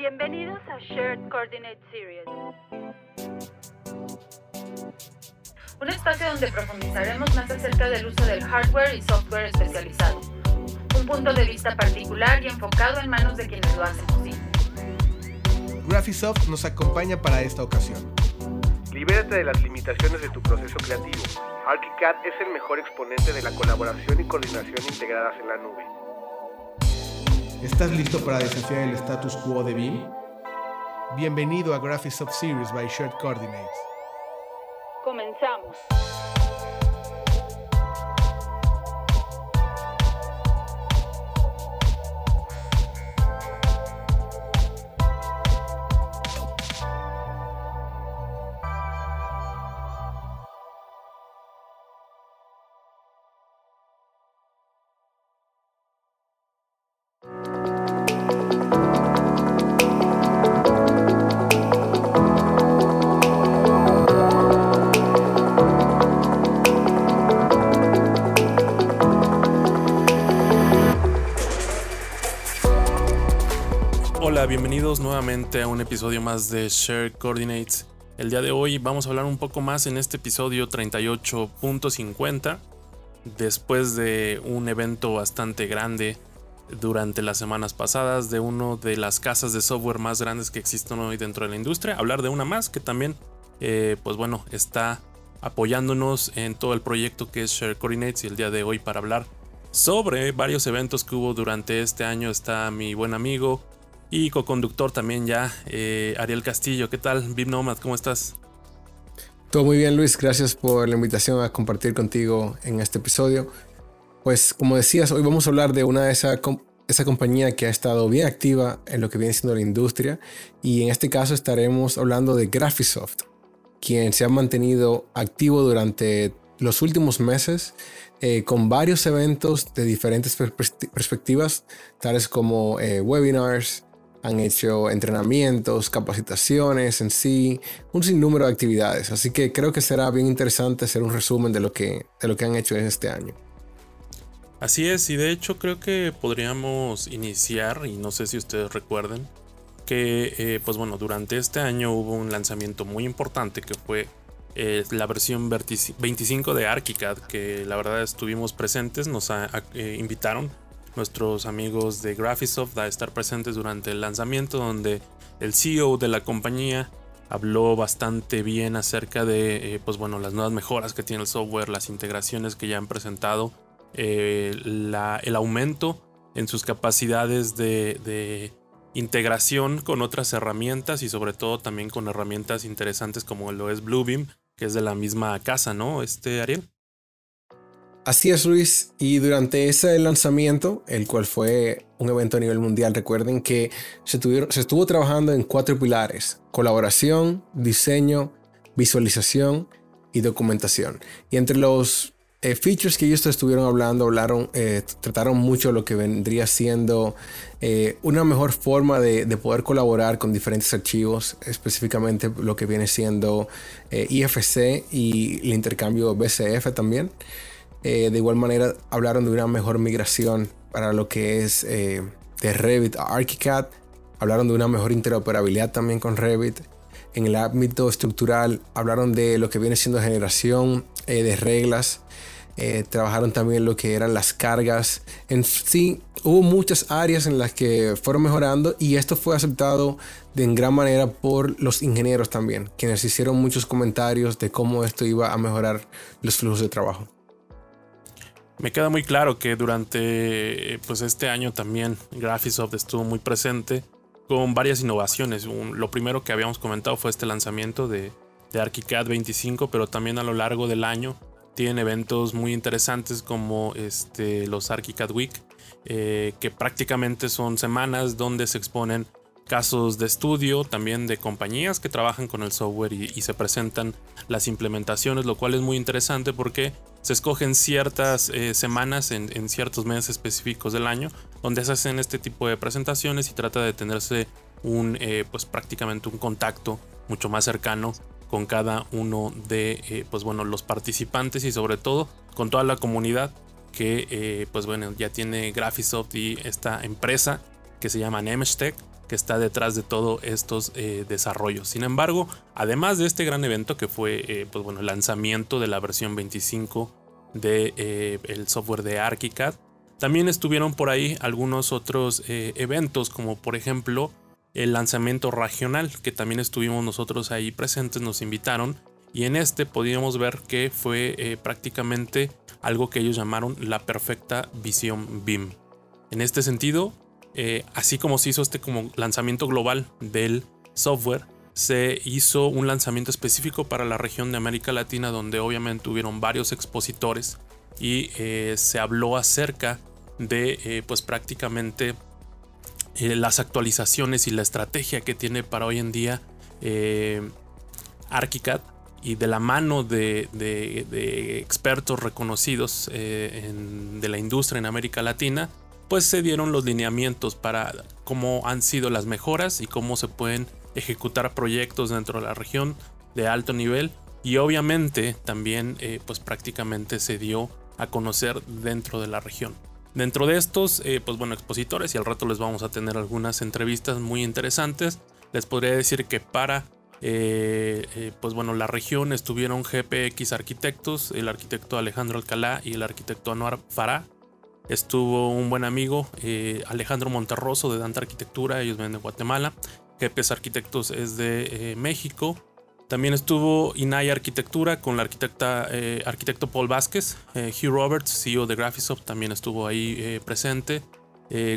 Bienvenidos a Shared Coordinate Series. Un espacio donde profundizaremos más acerca del uso del hardware y software especializado. Un punto de vista particular y enfocado en manos de quienes lo hacen posible. Graphisoft nos acompaña para esta ocasión. Libérate de las limitaciones de tu proceso creativo. ArchiCAD es el mejor exponente de la colaboración y coordinación integradas en la nube. ¿Estás listo para desafiar el status quo de BIM? Bienvenido a Graphisoft Series by Shared Coordinates. Comenzamos. Bienvenidos nuevamente a un episodio más de Share Coordinates. El día de hoy vamos a hablar un poco más en este episodio 38.50 después de un evento bastante grande durante las semanas pasadas de una de las casas de software más grandes que existen hoy dentro de la industria. Hablar de una más que también, eh, pues bueno, está apoyándonos en todo el proyecto que es Share Coordinates y el día de hoy para hablar sobre varios eventos que hubo durante este año está mi buen amigo y co-conductor también ya, eh, Ariel Castillo. ¿Qué tal, Bim Nomad? ¿Cómo estás? Todo muy bien, Luis. Gracias por la invitación a compartir contigo en este episodio. Pues como decías, hoy vamos a hablar de una de esas esa compañía que ha estado bien activa en lo que viene siendo la industria y en este caso estaremos hablando de Graphisoft, quien se ha mantenido activo durante los últimos meses eh, con varios eventos de diferentes perspectivas, tales como eh, webinars, han hecho entrenamientos, capacitaciones en sí, un sinnúmero de actividades. Así que creo que será bien interesante hacer un resumen de lo que, de lo que han hecho en este año. Así es, y de hecho creo que podríamos iniciar, y no sé si ustedes recuerden, que eh, pues bueno, durante este año hubo un lanzamiento muy importante que fue eh, la versión 25 de ArchiCAD, que la verdad estuvimos presentes, nos eh, invitaron nuestros amigos de Graphisoft a estar presentes durante el lanzamiento donde el CEO de la compañía habló bastante bien acerca de eh, pues bueno, las nuevas mejoras que tiene el software, las integraciones que ya han presentado, eh, el aumento en sus capacidades de, de, integración con otras herramientas y sobre todo también con herramientas interesantes como lo es Bluebeam, que es de la misma casa, ¿no? Este Ariel. Así es, Luis. Y durante ese lanzamiento, el cual fue un evento a nivel mundial, recuerden que se, estuvo trabajando en cuatro pilares. Colaboración, diseño, visualización y documentación. Y entre los eh, features que ellos estuvieron hablando, hablaron, eh, trataron mucho lo que vendría siendo eh, una mejor forma de, de, poder colaborar con diferentes archivos, específicamente lo que viene siendo IFC y el intercambio BCF también. Eh, de igual manera hablaron de una mejor migración para lo que es eh, de Revit a ArchiCAD. Hablaron de una mejor interoperabilidad también con Revit. En el ámbito estructural hablaron de lo que viene siendo generación eh, de reglas. trabajaron también lo que eran las cargas. En sí, hubo muchas áreas en las que fueron mejorando y esto fue aceptado de en gran manera por los ingenieros también, quienes hicieron muchos comentarios de cómo esto iba a mejorar los flujos de trabajo. Me queda muy claro que durante pues, este año también Graphisoft estuvo muy presente con varias innovaciones. lo primero que habíamos comentado fue este lanzamiento de, de ArchiCAD 25, pero también a lo largo del año tienen eventos muy interesantes como este, los ArchiCAD Week, eh, que prácticamente son semanas donde se exponen casos de estudio también de compañías que trabajan con el software y, se presentan las implementaciones, lo cual es muy interesante porque se escogen ciertas eh, semanas en, ciertos meses específicos del año donde se hacen este tipo de presentaciones y trata de tenerse un eh, pues prácticamente un contacto mucho más cercano con cada uno de eh, pues bueno los participantes y sobre todo con toda la comunidad que pues bueno ya tiene Graphisoft y esta empresa que se llama Nemstech que está detrás de todos estos eh, desarrollos. Sin embargo, además de este gran evento que fue eh, pues bueno, el lanzamiento de la versión 25 del de, el software de ArchiCAD, también estuvieron por ahí algunos otros eventos como por ejemplo el lanzamiento regional que también estuvimos nosotros ahí presentes, nos invitaron y en este podíamos ver que fue prácticamente algo que ellos llamaron la perfecta visión BIM. En este sentido, eh, así como se hizo este como lanzamiento global del software, se hizo un lanzamiento específico para la región de América Latina donde obviamente hubieron varios expositores y eh, se habló acerca de eh, pues prácticamente las actualizaciones y la estrategia que tiene para hoy en día ArchiCAD y de la mano de, expertos reconocidos de la industria en América Latina pues se dieron los lineamientos para cómo han sido las mejoras y cómo se pueden ejecutar proyectos dentro de la región de alto nivel y obviamente también eh, pues prácticamente se dio a conocer dentro de la región. Dentro de estos, eh, pues bueno, expositores y al rato les vamos a tener algunas entrevistas muy interesantes. Les podría decir que para, eh, pues bueno, la región estuvieron GPX arquitectos, el arquitecto Alejandro Alcalá y el arquitecto Anuar Farah Estuvo un buen amigo, eh, Alejandro Monterroso de Dante Arquitectura, ellos vienen de Guatemala. GPS Arquitectos es de eh, México. También estuvo Inay Arquitectura con la arquitecta, eh, arquitecto Paul Vázquez. Hugh Roberts, CEO de Graphisoft, también estuvo ahí presente.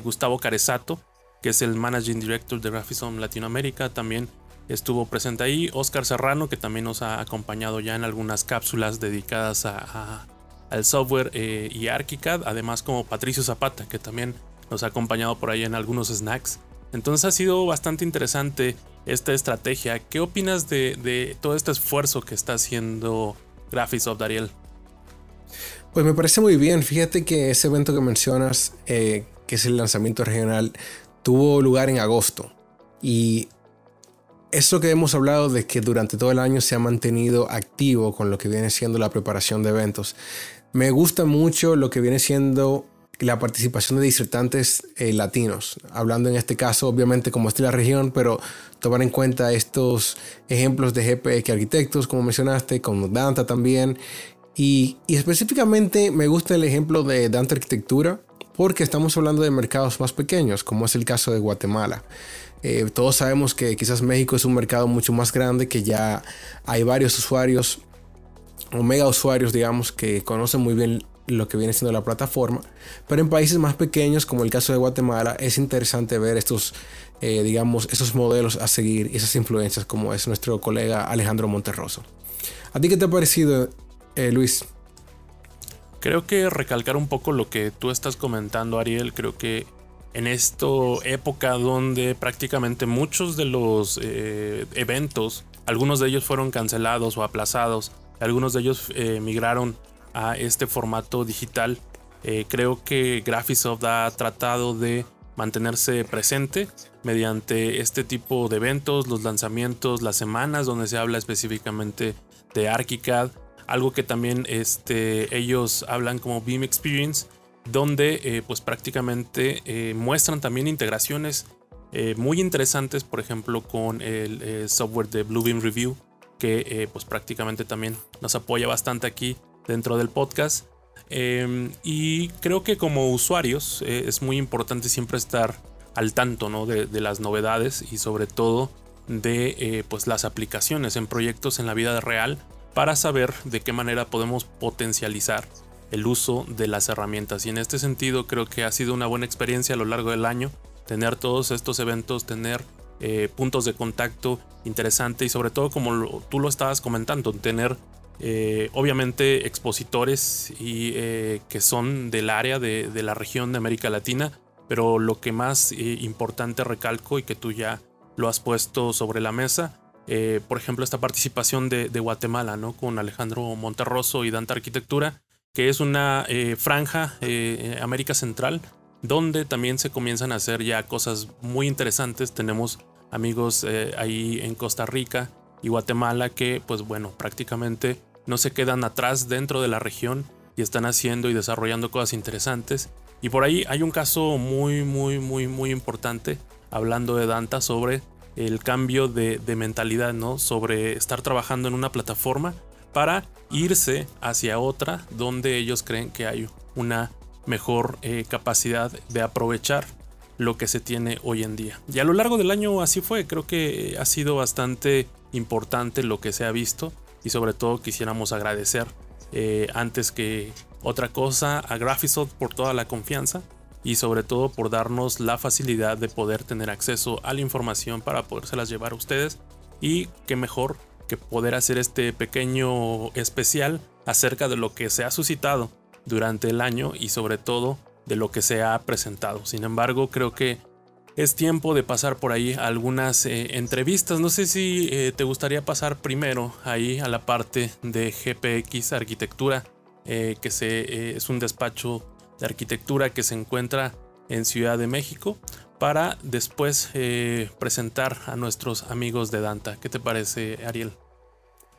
Gustavo Carezato, que es el Managing Director de Graphisoft Latinoamérica, también estuvo presente ahí. Oscar Serrano, que también nos ha acompañado ya en algunas cápsulas dedicadas a al software eh, y ArchiCAD, además como Patricio Zapata, que también nos ha acompañado por ahí en algunos snacks. Entonces ha sido bastante interesante esta estrategia. ¿Qué opinas de, todo este esfuerzo que está haciendo Graphisoft, Dariel? Pues me parece muy bien. Fíjate que ese evento que mencionas, eh, que es el lanzamiento regional, tuvo lugar en agosto. Y eso que hemos hablado de que durante todo el año se ha mantenido activo con lo que viene siendo la preparación de eventos. Me gusta mucho lo que viene siendo la participación de disertantes eh, latinos, hablando en este caso obviamente como es la región, pero tomar en cuenta estos ejemplos de GPX arquitectos, como mencionaste, como Danta también, y, específicamente me gusta el ejemplo de Danta Arquitectura, porque estamos hablando de mercados más pequeños, como es el caso de Guatemala. Eh, todos sabemos que quizás México es un mercado mucho más grande, que ya hay varios usuarios o mega usuarios, digamos, que conocen muy bien lo que viene siendo la plataforma. Pero en países más pequeños, como el caso de Guatemala, es interesante ver estos, eh, digamos, esos modelos a seguir esas influencias, como es nuestro colega Alejandro Monterroso. ¿A ti qué te ha parecido, eh, Luis? Creo que recalcar un poco lo que tú estás comentando, Ariel, creo que en esta época donde prácticamente muchos de los eh, eventos, algunos de ellos fueron cancelados o aplazados, algunos de ellos eh, migraron a este formato digital. Eh, creo que Graphisoft ha tratado de mantenerse presente mediante este tipo de eventos, los lanzamientos, las semanas donde se habla específicamente de ArchiCAD, algo que también este, ellos hablan como Beam Experience, donde eh, pues prácticamente muestran también integraciones muy interesantes, por ejemplo, con el software de Bluebeam Review, que eh, pues prácticamente también nos apoya bastante aquí dentro del podcast. Em, y creo que como usuarios eh, es muy importante siempre estar al tanto ¿no? de, las novedades y sobre todo de eh, pues las aplicaciones en proyectos en la vida real para saber de qué manera podemos potencializar el uso de las herramientas. Y en este sentido creo que ha sido una buena experiencia a lo largo del año tener todos estos eventos, tener eh, puntos de contacto interesante y sobre todo como tú lo estabas comentando, tener eh, obviamente expositores y eh, que son del área de, la región de América Latina, pero lo que más importante recalco y que tú ya lo has puesto sobre la mesa, por ejemplo esta participación de, Guatemala, ¿no? Con Alejandro Monterroso y Dante Arquitectura, que es una franja América Central donde también se comienzan a hacer ya cosas muy interesantes. Tenemos amigos eh, ahí en Costa Rica y Guatemala que pues bueno, prácticamente no se quedan atrás dentro de la región y están haciendo y desarrollando cosas interesantes. Y por ahí hay un caso muy, muy, muy, muy importante. hablando de Danta sobre el cambio de, mentalidad, ¿no? Sobre estar trabajando en una plataforma para irse hacia otra donde ellos creen que hay una mejor eh, capacidad de aprovechar lo que se tiene hoy en día. Y a lo largo del año así fue, creo que ha sido bastante importante lo que se ha visto y sobre todo quisiéramos agradecer eh, antes que otra cosa a Graphisoft por toda la confianza y sobre todo por darnos la facilidad de poder tener acceso a la información para podérselas llevar a ustedes y qué mejor que poder hacer este pequeño especial acerca de lo que se ha suscitado durante el año y sobre todo de lo que se ha presentado. Sin embargo, creo que es tiempo de pasar por ahí algunas eh, entrevistas. No sé si eh, te gustaría pasar primero ahí a la parte de GPX Arquitectura, eh, que es un despacho de arquitectura que se encuentra en Ciudad de México, para después presentar a nuestros amigos de Danta. ¿Qué te parece, Ariel?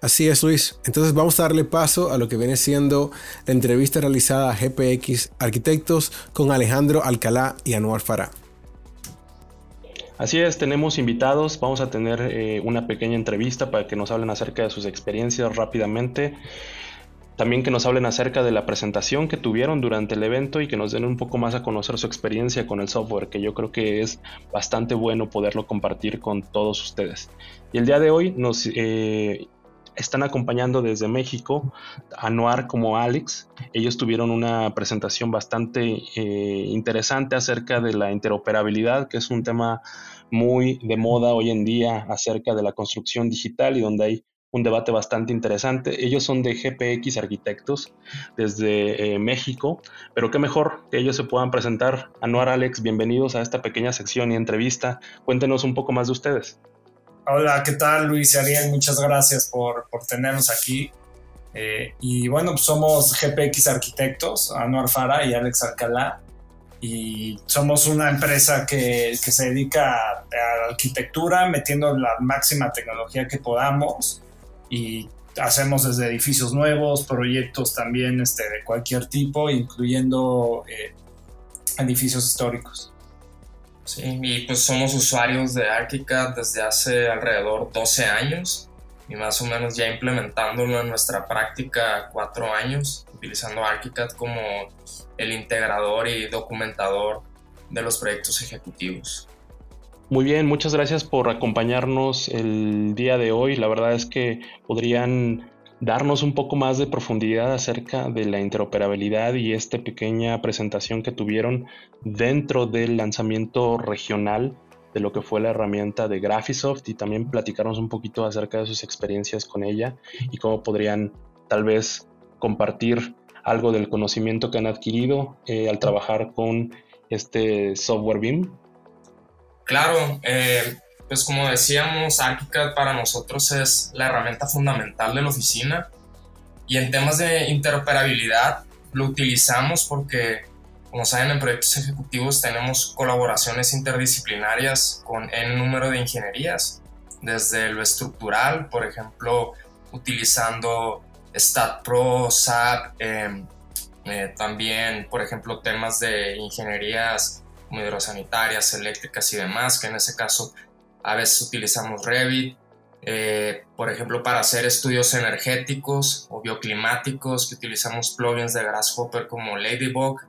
Así es, Luis. Entonces vamos a darle paso a lo que viene siendo la entrevista realizada a GPX Arquitectos con Alejandro Alcalá y Anuar Farah. Así es, tenemos invitados, vamos a tener eh, una pequeña entrevista para que nos hablen acerca de sus experiencias rápidamente. También que nos hablen acerca de la presentación que tuvieron durante el evento y que nos den un poco más a conocer su experiencia con el software, que yo creo que es bastante bueno poderlo compartir con todos ustedes. Y el día de hoy nos eh, están acompañando desde México a Noir como Alex. Ellos tuvieron una presentación bastante eh, interesante acerca de la interoperabilidad, que es un tema muy de moda hoy en día acerca de la construcción digital y donde hay un debate bastante interesante. Ellos son de GPX Arquitectos desde eh, México, pero qué mejor que ellos se puedan presentar. Anuar Alex, bienvenidos a esta pequeña sección y entrevista. Cuéntenos un poco más de ustedes. Hola, ¿qué tal Luis y Ariel? Muchas gracias por, por tenernos aquí. Eh, y bueno, pues somos GPX Arquitectos, Anuar Fara y Alex Alcalá. Y somos una empresa que, que se dedica a, la arquitectura, metiendo la máxima tecnología que podamos. Y hacemos desde edificios nuevos, proyectos también este, de cualquier tipo, incluyendo eh, edificios históricos. Sí, y pues somos usuarios de ArchiCAD desde hace alrededor 12 años y más o menos ya implementándolo en nuestra práctica cuatro años, utilizando ArchiCAD como el integrador y documentador de los proyectos ejecutivos. Muy bien, muchas gracias por acompañarnos el día de hoy. La verdad es que podrían darnos un poco más de profundidad acerca de la interoperabilidad y esta pequeña presentación que tuvieron dentro del lanzamiento regional de lo que fue la herramienta de Graphisoft y también platicarnos un poquito acerca de sus experiencias con ella y cómo podrían tal vez compartir algo del conocimiento que han adquirido eh, al trabajar con este software BIM. Claro, eh, pues como decíamos, ArchiCAD para nosotros es la herramienta fundamental de la oficina. Y en temas de interoperabilidad lo utilizamos porque, como saben, en proyectos ejecutivos tenemos colaboraciones interdisciplinarias con el número de ingenierías, desde lo estructural, por ejemplo, utilizando StatPro, SAP, em, eh, también, por ejemplo, temas de ingenierías hidrosanitarias, eléctricas y demás, que en ese caso a veces utilizamos Revit, eh, por ejemplo, para hacer estudios energéticos o bioclimáticos, que utilizamos plugins de Grasshopper como Ladybug.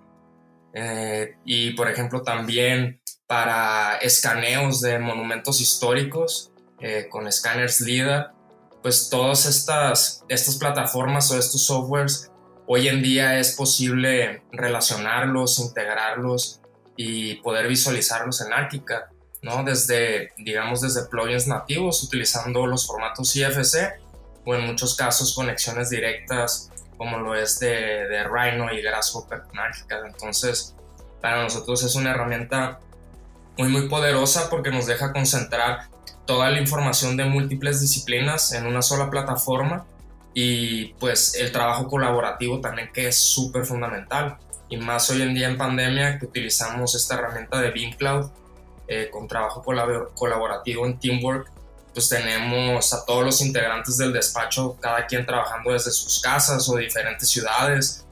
Eh, y, por ejemplo, también para escaneos de monumentos históricos eh, con escáneres LIDAR. Pues todas estas, estas plataformas o estos softwares, hoy en día es posible relacionarlos, integrarlos y poder visualizarlos en ArchiCAD. Desde, digamos, desde plugins nativos utilizando los formatos IFC o en muchos casos conexiones directas como lo es de, de Rhino y Grasshopper con Entonces, para nosotros es una herramienta muy, muy poderosa porque nos deja concentrar toda la información de múltiples disciplinas en una sola plataforma. Y pues el trabajo colaborativo también que es súper fundamental. Y más hoy en día en pandemia que utilizamos esta herramienta de Beam Cloud eh, con trabajo colaborativo en Teamwork, pues tenemos a todos los integrantes del despacho, cada quien trabajando desde sus casas o diferentes ciudades.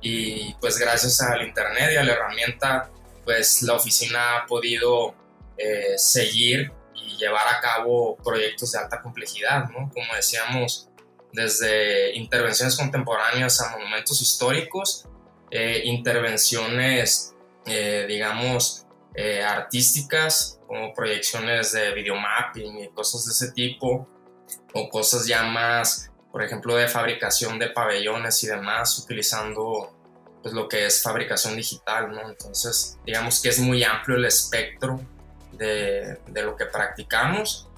Y pues gracias al Internet y a la herramienta, pues la oficina ha podido eh, seguir y llevar a cabo proyectos de alta complejidad, ¿no? Como decíamos, desde intervenciones contemporáneas a monumentos históricos, eh, intervenciones, eh, digamos, artísticas, como proyecciones de videomapping y cosas de ese tipo, o cosas ya más, por ejemplo, de fabricación de pabellones y demás, utilizando pues, lo que es fabricación digital, ¿no? Entonces, digamos que es muy amplio el espectro de, de lo que practicamos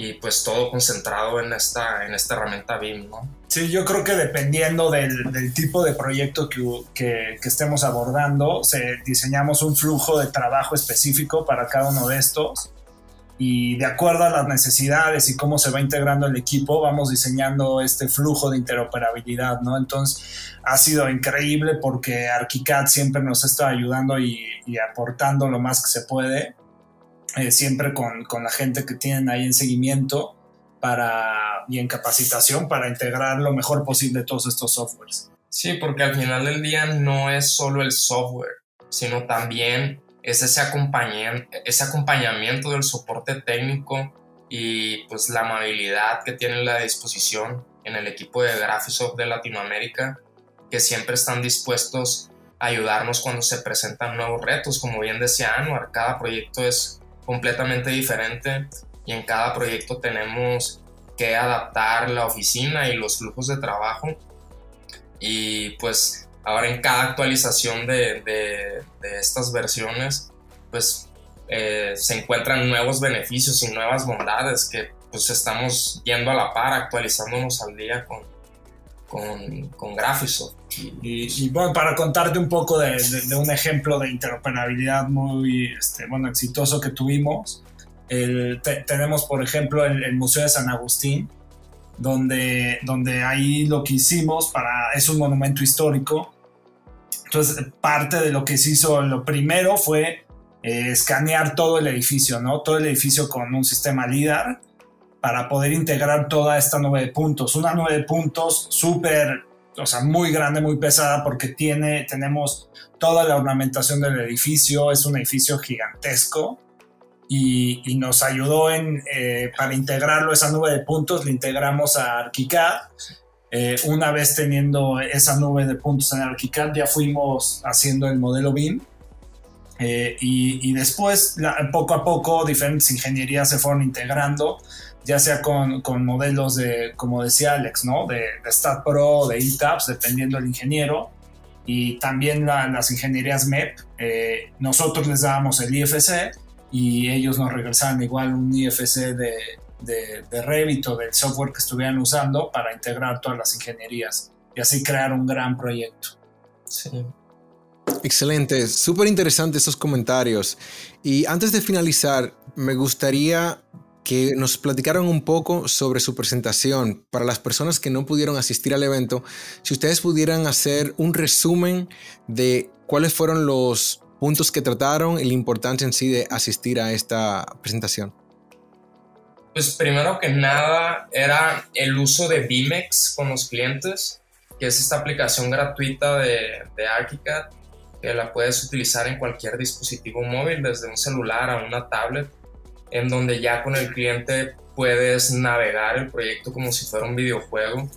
y pues todo concentrado en esta, en esta herramienta BIM, ¿no? Sí, yo creo que dependiendo del, del tipo de proyecto que, que, que, estemos abordando, se, diseñamos un flujo de trabajo específico para cada uno de estos y de acuerdo a las necesidades y cómo se va integrando el equipo, vamos diseñando este flujo de interoperabilidad, ¿no? Entonces, ha sido increíble porque ArchiCAD siempre nos está ayudando y, y aportando lo más que se puede eh, siempre con, con, la gente que tienen ahí en seguimiento para, y en capacitación para integrar lo mejor posible todos estos softwares. Sí, porque al final del día no es solo el software, sino también es ese, ese acompañamiento del soporte técnico y pues la amabilidad que tienen la disposición en el equipo de Graphisoft de Latinoamérica, que siempre están dispuestos a ayudarnos cuando se presentan nuevos retos. Como bien decía Anuar, cada proyecto es completamente diferente y en cada proyecto tenemos que adaptar la oficina y los flujos de trabajo. Y pues ahora en cada actualización de, de, estas versiones pues eh, se encuentran nuevos beneficios y nuevas bondades que pues estamos yendo a la par actualizándonos al día con, con, con Graphisoft. Y, bueno, para contarte un poco de, un ejemplo de interoperabilidad muy este, bueno, exitoso que tuvimos, tenemos por ejemplo el, el, Museo de San Agustín, donde, donde ahí lo que hicimos para, es un monumento histórico. Entonces, parte de lo que se hizo, lo primero fue eh, escanear todo el edificio, ¿no? Todo el edificio con un sistema LIDAR para poder integrar toda esta nube de puntos. Una nube de puntos súper o sea, muy grande, muy pesada, porque tiene, tenemos toda la ornamentación del edificio, es un edificio gigantesco y, y nos ayudó en, eh, para integrarlo, esa nube de puntos, le integramos a ArchiCAD. Eh, una vez teniendo esa nube de puntos en ArchiCAD, ya fuimos haciendo el modelo BIM. Eh, y, y, después, la, poco a poco, diferentes ingenierías se fueron integrando ya sea con, con, modelos de, como decía Alex, ¿no? De, de StatPro, de ETAPS, dependiendo del ingeniero, y también la, las ingenierías MEP. Eh, nosotros les dábamos el IFC y ellos nos regresaban igual un IFC de, de, de Revit o del software que estuvieran usando para integrar todas las ingenierías y así crear un gran proyecto. Sí. Excelente, súper interesante esos comentarios. Y antes de finalizar, me gustaría que nos platicaron un poco sobre su presentación. Para las personas que no pudieron asistir al evento, si ustedes pudieran hacer un resumen de cuáles fueron los puntos que trataron y la importancia en sí de asistir a esta presentación. Pues primero que nada era el uso de Bimex con los clientes, que es esta aplicación gratuita de, de ArchiCAD, que la puedes utilizar en cualquier dispositivo móvil, desde un celular a una tablet en donde ya con el cliente puedes navegar el proyecto como si fuera un videojuego,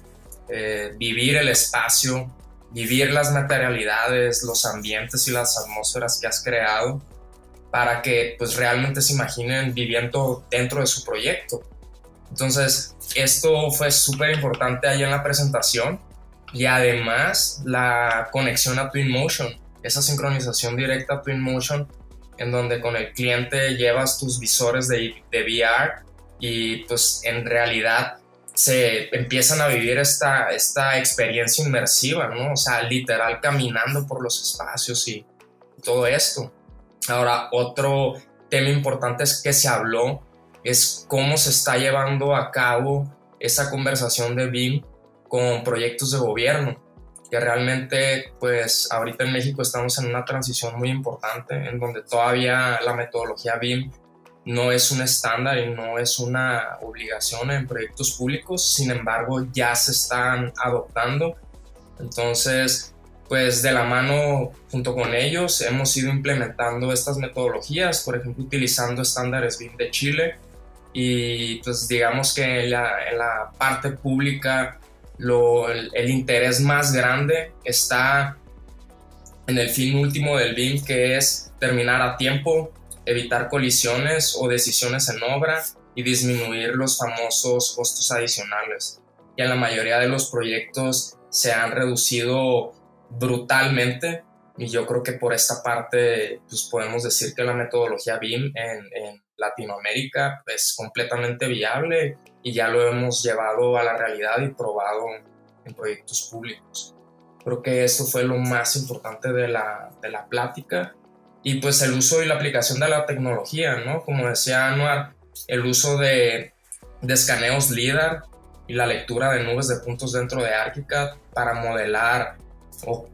eh, vivir el espacio, vivir las materialidades, los ambientes y las atmósferas que has creado para que pues realmente se imaginen viviendo dentro de su proyecto. Entonces, esto fue súper importante ahí en la presentación y además la conexión a Twinmotion, esa sincronización directa a Twinmotion en donde con el cliente llevas tus visores de, de VR y pues en realidad se empiezan a vivir esta, esta experiencia inmersiva, ¿no? O sea, literal caminando por los espacios y todo esto. Ahora, otro tema importante es que se habló es cómo se está llevando a cabo esa conversación de BIM con proyectos de gobierno que realmente pues ahorita en México estamos en una transición muy importante en donde todavía la metodología BIM no es un estándar y no es una obligación en proyectos públicos, sin embargo ya se están adoptando. Entonces, pues de la mano junto con ellos hemos ido implementando estas metodologías, por ejemplo utilizando estándares BIM de Chile y pues digamos que en la, parte pública el, interés más grande está en el fin último del BIM que es terminar a tiempo, evitar colisiones o decisiones en obra y disminuir los famosos costos adicionales. Y en la mayoría de los proyectos se han reducido brutalmente y yo creo que por esta parte pues podemos decir que la metodología BIM en, Latinoamérica es completamente viable y ya lo hemos llevado a la realidad y probado en proyectos públicos. Creo que esto fue lo más importante de la, de la plática y pues el uso y la aplicación de la tecnología, ¿no? Como decía Anuar, el uso de, de escaneos LIDAR y la lectura de nubes de puntos dentro de ArchiCAD para modelar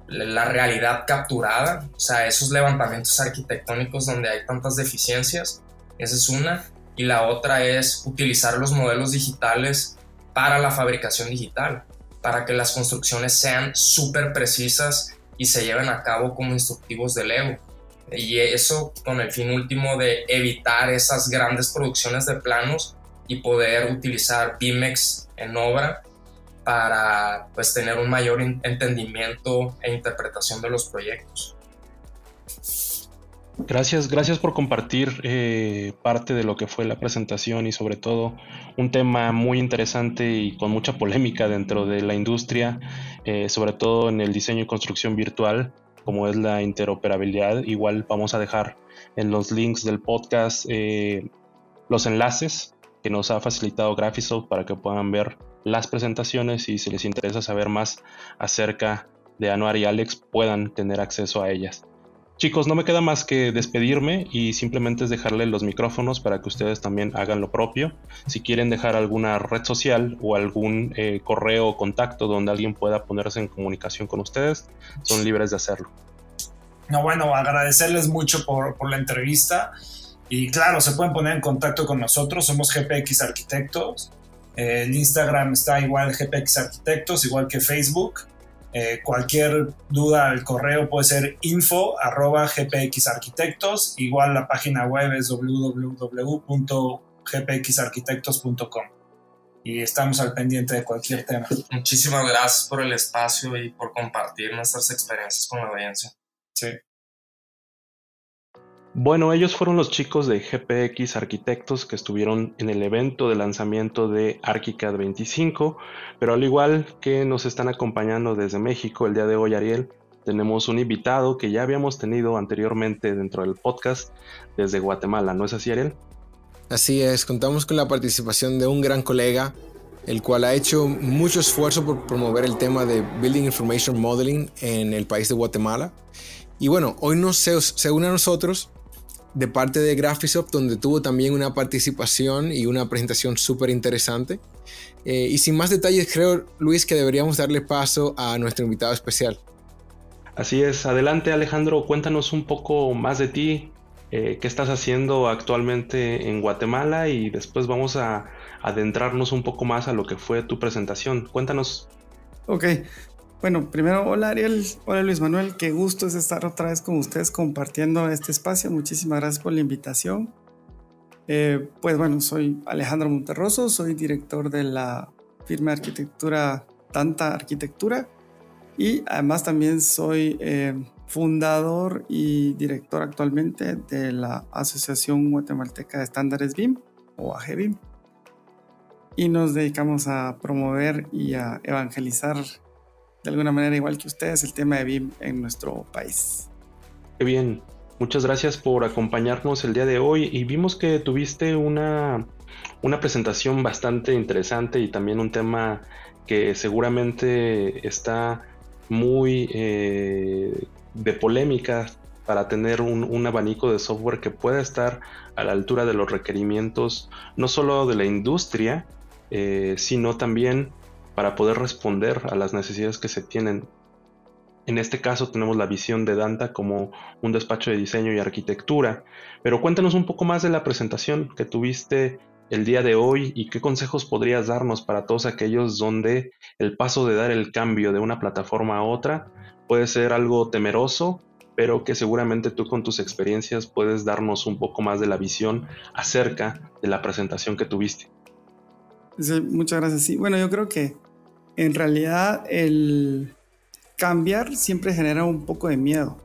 la realidad capturada, o sea, esos levantamientos arquitectónicos donde hay tantas deficiencias, esa es una. Y la otra es utilizar los modelos digitales para la fabricación digital, para que las construcciones sean súper precisas y se lleven a cabo como instructivos de Lego. Y eso con el fin último de evitar esas grandes producciones de planos y poder utilizar BIMEX en obra para pues, tener un mayor entendimiento e interpretación de los proyectos. Gracias, gracias por compartir eh, parte de lo que fue la presentación y sobre todo un tema muy interesante y con mucha polémica dentro de la industria, eh, sobre todo en el diseño y construcción virtual, como es la interoperabilidad. Igual vamos a dejar en los links del podcast eh, los enlaces que nos ha facilitado Graphisoft para que puedan ver las presentaciones y si les interesa saber más acerca de Anuar y Alex puedan tener acceso a ellas. Chicos, no me queda más que despedirme y simplemente es dejarle los micrófonos para que ustedes también hagan lo propio. Si quieren dejar alguna red social o algún eh, correo o contacto donde alguien pueda ponerse en comunicación con ustedes, son libres de hacerlo. No, bueno, agradecerles mucho por, por la entrevista. Y claro, se pueden poner en contacto con nosotros, somos GPX Arquitectos. El Instagram está igual GPX Arquitectos, igual que Facebook. Eh, cualquier duda al correo puede ser info arroba gpxarquitectos. Igual la página web es www.gpxarquitectos.com. Y estamos al pendiente de cualquier tema. Muchísimas gracias por el espacio y por compartir nuestras experiencias con la audiencia. Sí. Bueno, ellos fueron los chicos de GPX Arquitectos que estuvieron en el evento de lanzamiento de ArchiCAD 25, pero al igual que nos están acompañando desde México el día de hoy, Ariel, tenemos un invitado que ya habíamos tenido anteriormente dentro del podcast desde Guatemala, ¿no es así, Ariel? Así es, contamos con la participación de un gran colega, el cual ha hecho mucho esfuerzo por promover el tema de Building Information Modeling en el país de Guatemala. Y bueno, hoy nos se, se une a nosotros de parte de Graphisoft, donde tuvo también una participación y una presentación súper interesante. Eh, y sin más detalles, creo, Luis, que deberíamos darle paso a nuestro invitado especial. Así es, adelante Alejandro, cuéntanos un poco más de ti, eh, qué estás haciendo actualmente en Guatemala y después vamos a adentrarnos un poco más a lo que fue tu presentación. Cuéntanos. Ok, bueno, primero, hola Ariel, hola Luis Manuel, qué gusto es estar otra vez con ustedes compartiendo este espacio. Muchísimas gracias por la invitación. Eh, pues bueno, soy Alejandro Monterroso, soy director de la firma de arquitectura Tanta Arquitectura y además también soy eh, fundador y director actualmente de la Asociación Guatemalteca de Estándares BIM o AGBIM. Y nos dedicamos a promover y a evangelizar de alguna manera, igual que ustedes, el tema de BIM en nuestro país. Qué bien, muchas gracias por acompañarnos el día de hoy y vimos que tuviste una, una presentación bastante interesante y también un tema que seguramente está muy eh, de polémica para tener un, abanico de software que pueda estar a la altura de los requerimientos no solo de la industria, eh, sino también para poder responder a las necesidades que se tienen. En este caso tenemos la visión de Danta como un despacho de diseño y arquitectura, pero cuéntanos un poco más de la presentación que tuviste el día de hoy y qué consejos podrías darnos para todos aquellos donde el paso de dar el cambio de una plataforma a otra puede ser algo temeroso, pero que seguramente tú con tus experiencias puedes darnos un poco más de la visión acerca de la presentación que tuviste. Muchas gracias. Bueno, yo creo que en realidad el cambiar siempre genera un poco de miedo.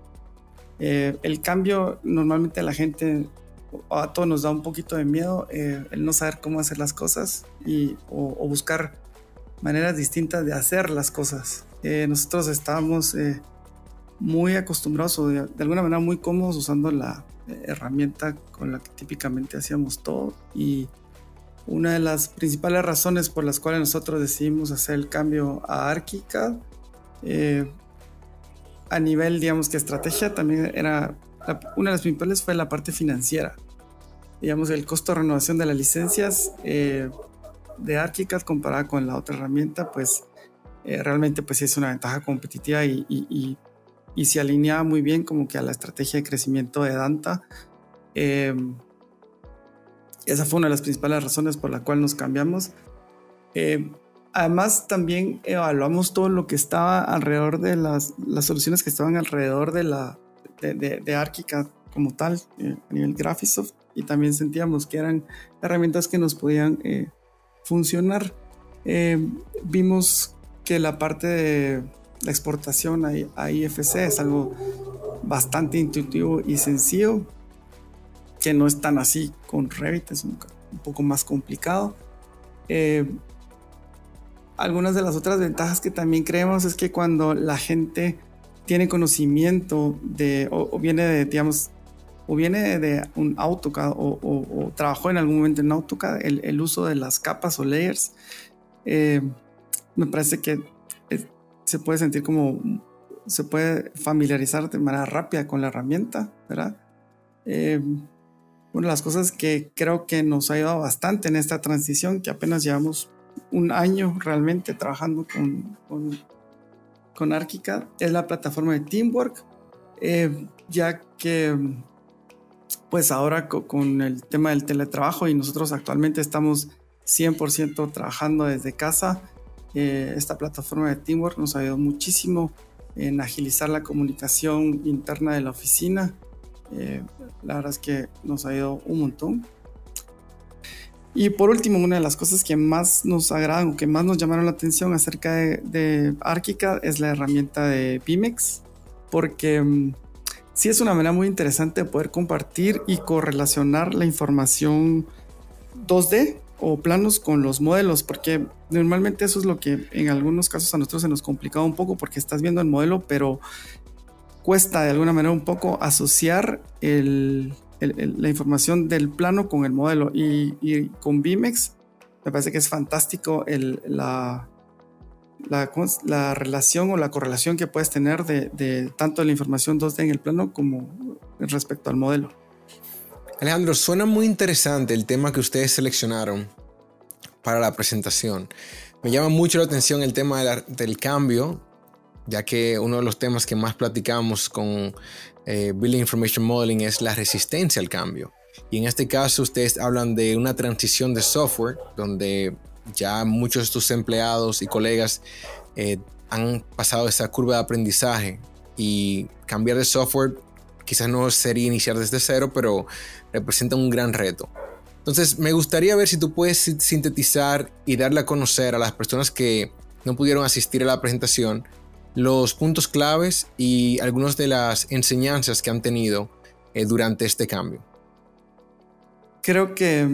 Eh, el cambio normalmente a la gente, a todos nos da un poquito de miedo eh, el no saber cómo hacer las cosas y, o, buscar maneras distintas de hacer las cosas. Eh, nosotros estábamos muy acostumbrados o de, de, alguna manera muy cómodos usando la herramienta con la que típicamente hacíamos todo y una de las principales razones por las cuales nosotros decidimos hacer el cambio a ArchiCAD eh, a nivel, digamos que estrategia, también era una de las principales fue la parte financiera. Digamos, el costo de renovación de las licencias eh, de ArchiCAD comparada con la otra herramienta, pues eh, realmente pues es una ventaja competitiva y, y, y, se alinea muy bien como que a la estrategia de crecimiento de Danta. Esa fue una de las principales razones por la cual nos cambiamos. Eh, además, también evaluamos todo lo que estaba alrededor de las, las soluciones que estaban alrededor de la de, de, como tal, eh, a nivel Graphisoft, y también sentíamos que eran herramientas que nos podían eh, funcionar. vimos que la parte de la exportación a IFC es algo bastante intuitivo y sencillo que no es tan así con Revit, es un, poco más complicado. Eh, algunas de las otras ventajas que también creemos es que cuando la gente tiene conocimiento de, o, viene de, digamos, o viene de un AutoCAD o, trabajó en algún momento en AutoCAD, el, uso de las capas o layers, eh, me parece que eh, se puede sentir como, se puede familiarizar de manera rápida con la herramienta, ¿verdad? Una de las cosas que creo que nos ha ayudado bastante en esta transición, que apenas llevamos un año realmente trabajando con, con, con es la plataforma de Teamwork, eh, ya que pues ahora con, el tema del teletrabajo y nosotros actualmente estamos 100% trabajando desde casa, eh, esta plataforma de Teamwork nos ayudado muchísimo en agilizar la comunicación interna de la oficina eh, la verdad es que nos ha ido un montón. Y por último, una de las cosas que más nos agradan o que más nos llamaron la atención acerca de, de es la herramienta de Pimex, porque um, sí es una manera muy interesante de poder compartir y correlacionar la información 2D o planos con los modelos, porque normalmente eso es lo que en algunos casos a nosotros se nos complicaba un poco porque estás viendo el modelo, pero cuesta de alguna manera un poco asociar la información del plano con el modelo. Y, con Bimex me parece que es fantástico la, la, relación o la correlación que puedes tener de, tanto la información 2D en el plano como respecto al modelo. Alejandro, suena muy interesante el tema que ustedes seleccionaron para la presentación. Me llama mucho la atención el tema del cambio ya que uno de los temas que más platicamos con eh, Building Information Modeling es la resistencia al cambio. Y en este caso ustedes hablan de una transición de software donde ya muchos de tus empleados y colegas eh, han pasado esa curva de aprendizaje y cambiar de software quizás no sería iniciar desde cero, pero representa un gran reto. Entonces me gustaría ver si tú puedes sintetizar y darle a conocer a las personas que no pudieron asistir a la presentación los puntos claves y algunas de las enseñanzas que han tenido eh, durante este cambio. Creo que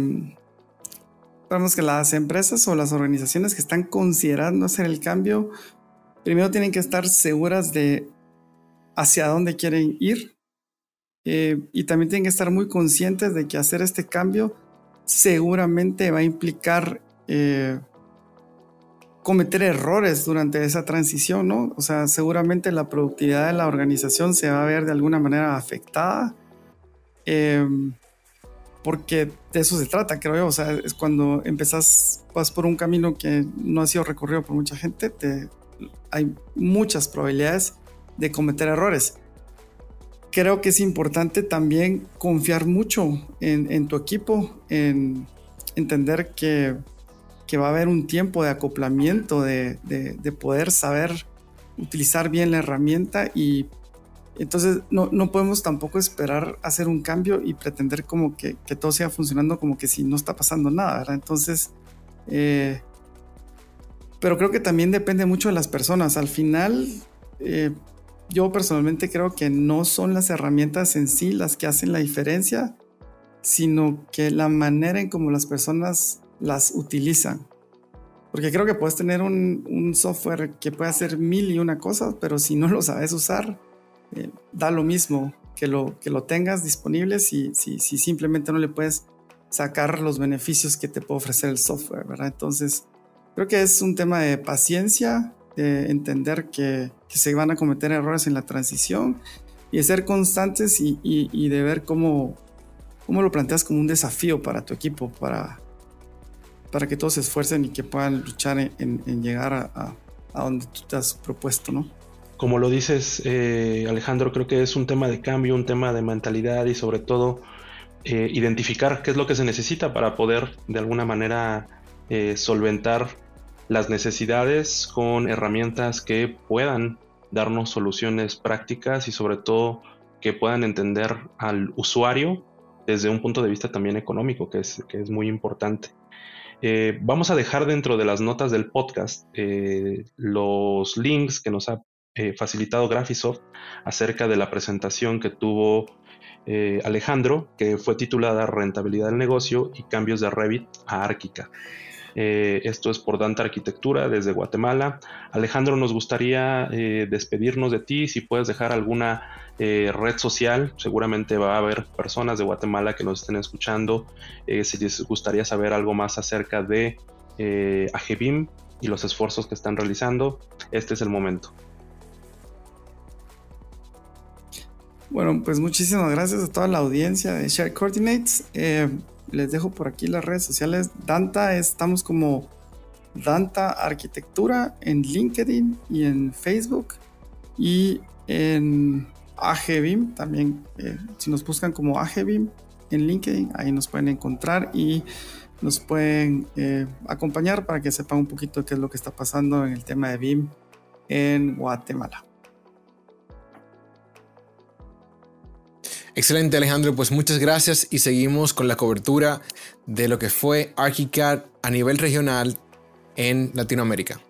vamos que las empresas o las organizaciones que están considerando hacer el cambio, primero tienen que estar seguras de hacia dónde quieren ir eh, y también tienen que estar muy conscientes de que hacer este cambio seguramente va a implicar eh, cometer errores durante esa transición, ¿no? O sea, seguramente la productividad de la organización se va a ver de alguna manera afectada. Em, porque de eso se trata, creo yo. O sea, es cuando empezás, vas por un camino que no ha sido recorrido por mucha gente, te, hay muchas probabilidades de cometer errores. Creo que es importante también confiar mucho en tu equipo, en entender que que va a haber un tiempo de acoplamiento, de, de, poder saber utilizar bien la herramienta y entonces no, no, podemos tampoco esperar hacer un cambio y pretender como que, que, todo siga funcionando como que si no está pasando nada, ¿verdad? Entonces, eh, pero creo que también depende mucho de las personas. Al final, eh, yo personalmente creo que no son las herramientas en sí las que hacen la diferencia, sino que la manera en cómo las personas las utilizan. Porque creo que puedes tener un, un software que puede hacer mil y una cosas, pero si no lo sabes usar, eh, da lo mismo que lo, que lo tengas disponible si, si, si, simplemente no le puedes sacar los beneficios que te puede ofrecer el software, ¿verdad? Entonces, creo que es un tema de paciencia, de entender que, se van a cometer errores en la transición y de ser constantes y, y, de ver cómo, cómo lo planteas como un desafío para tu equipo, para, para que todos se esfuercen y que puedan luchar en, llegar a donde tú te has propuesto, ¿no? como lo dices, eh, Alejandro, creo que es un tema de cambio, un tema de mentalidad y sobre todo eh, identificar qué es lo que se necesita para poder de alguna manera eh, solventar las necesidades con herramientas que puedan darnos soluciones prácticas y sobre todo que puedan entender al usuario desde un punto de vista también económico, que es, que es muy importante. Vamos a dejar dentro de las notas del podcast los links que nos ha eh, facilitado Graphisoft acerca de la presentación que tuvo eh, Alejandro, que fue titulada Rentabilidad del negocio y cambios de Revit a Árquica. Eh, esto es por Dante Arquitectura desde Guatemala. Alejandro, nos gustaría despedirnos de ti. Si puedes dejar alguna red social, seguramente va a haber personas de Guatemala que nos estén escuchando. si les gustaría saber algo más acerca de AGBIM y los esfuerzos que están realizando, este es el momento. Bueno, pues muchísimas gracias a toda la audiencia de Share Coordinates. Les dejo por aquí las redes sociales. Danta, estamos como Danta Arquitectura en LinkedIn y en Facebook. Y en AGBIM también, eh, si nos buscan como AGBIM en LinkedIn, ahí nos pueden encontrar y nos pueden eh, acompañar para que sepan un poquito qué es lo que está pasando en el tema de BIM en Guatemala. Excelente Alejandro, pues muchas gracias y seguimos con la cobertura de lo que fue ArchiCAD a nivel regional en Latinoamérica.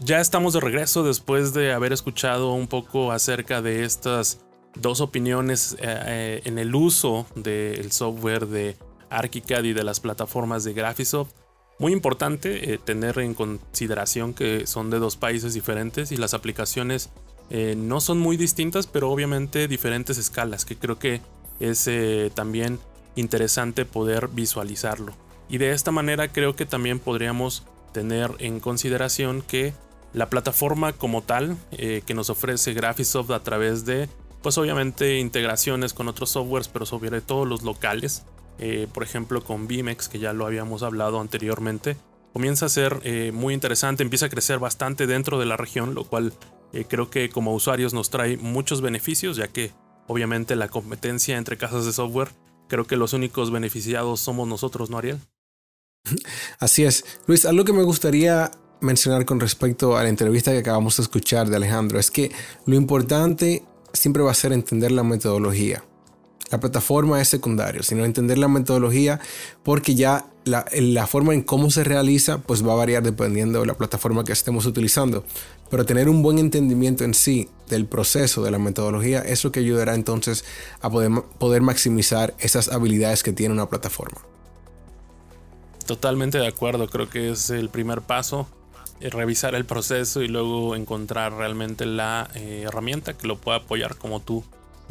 Ya estamos de regreso después de haber escuchado un poco acerca de estas dos opiniones eh, eh, en el uso del software de ArchiCAD y de las plataformas de Graphisoft. Muy importante eh, tener en consideración que son de dos países diferentes y las aplicaciones eh, no son muy distintas, pero obviamente diferentes escalas, que creo que es eh, también interesante poder visualizarlo. Y de esta manera creo que también podríamos tener en consideración que la plataforma como tal eh, que nos ofrece Graphisoft a través de, pues obviamente integraciones con otros softwares, pero sobre todo los locales, por ejemplo con Vimex, que ya lo habíamos hablado anteriormente, comienza a ser muy interesante, empieza a crecer bastante dentro de la región, lo cual eh, creo que como usuarios nos trae muchos beneficios, ya que obviamente la competencia entre casas de software, creo que los únicos beneficiados somos nosotros, ¿no, Ariel? Así es. Luis, algo que me gustaría mencionar con respecto a la entrevista que acabamos de escuchar de Alejandro es que lo importante siempre va a ser entender la metodología. La plataforma es secundario, sino entender la metodología porque ya la, forma en cómo se realiza pues va a variar dependiendo de la plataforma que estemos utilizando. Pero tener un buen entendimiento en sí del proceso, de la metodología, es lo que ayudará entonces a poder, poder maximizar esas habilidades que tiene una plataforma. Totalmente de acuerdo, creo que es el primer paso, eh, revisar el proceso y luego encontrar realmente la eh, herramienta que lo pueda apoyar como tú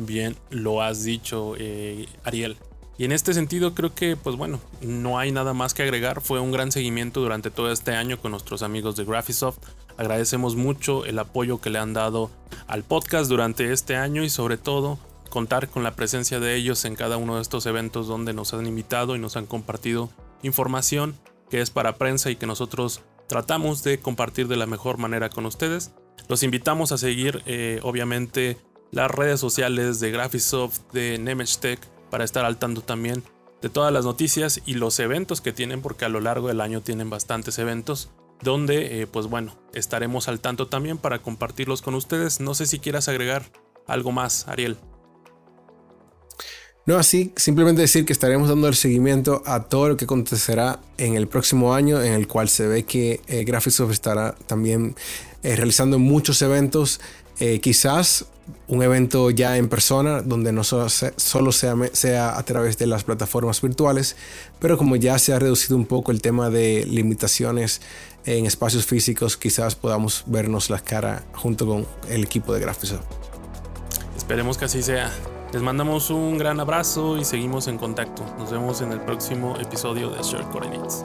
bien lo has dicho, eh, Ariel. Y en este sentido creo que, pues bueno, no hay nada más que agregar. Fue un gran seguimiento durante todo este año con nuestros amigos de Graphisoft. Agradecemos mucho el apoyo que le han dado al podcast durante este año y sobre todo contar con la presencia de ellos en cada uno de estos eventos donde nos han invitado y nos han compartido información que es para prensa y que nosotros tratamos de compartir de la mejor manera con ustedes. Los invitamos a seguir, eh, obviamente, las redes sociales de Graphisoft, de Nemetech, para estar al tanto también de todas las noticias y los eventos que tienen, porque a lo largo del año tienen bastantes eventos. donde pues bueno, estaremos al tanto también para compartirlos con ustedes. No sé si quieras agregar algo más, Ariel. No, así, simplemente decir que estaremos dando el seguimiento a todo lo que acontecerá en el próximo año, en el cual se ve que eh, Graphisoft estará también eh, realizando muchos eventos, eh, quizás un evento ya en persona, donde no solo, sea, sea, a través de las plataformas virtuales, pero como ya se ha reducido un poco el tema de limitaciones en espacios físicos, quizás podamos vernos las caras junto con el equipo de Graphisoft. Esperemos que así sea. Les mandamos un gran abrazo y seguimos en contacto. Nos vemos en el próximo episodio de Short Coordinates.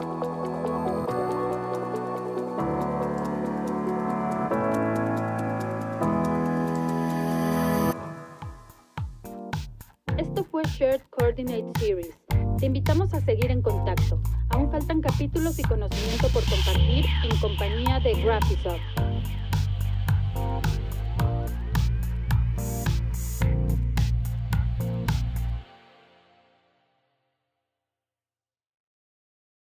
Shared Coordinate Series. Te invitamos a seguir en contacto. Aún faltan capítulos y conocimiento por compartir en compañía de Graphisoft.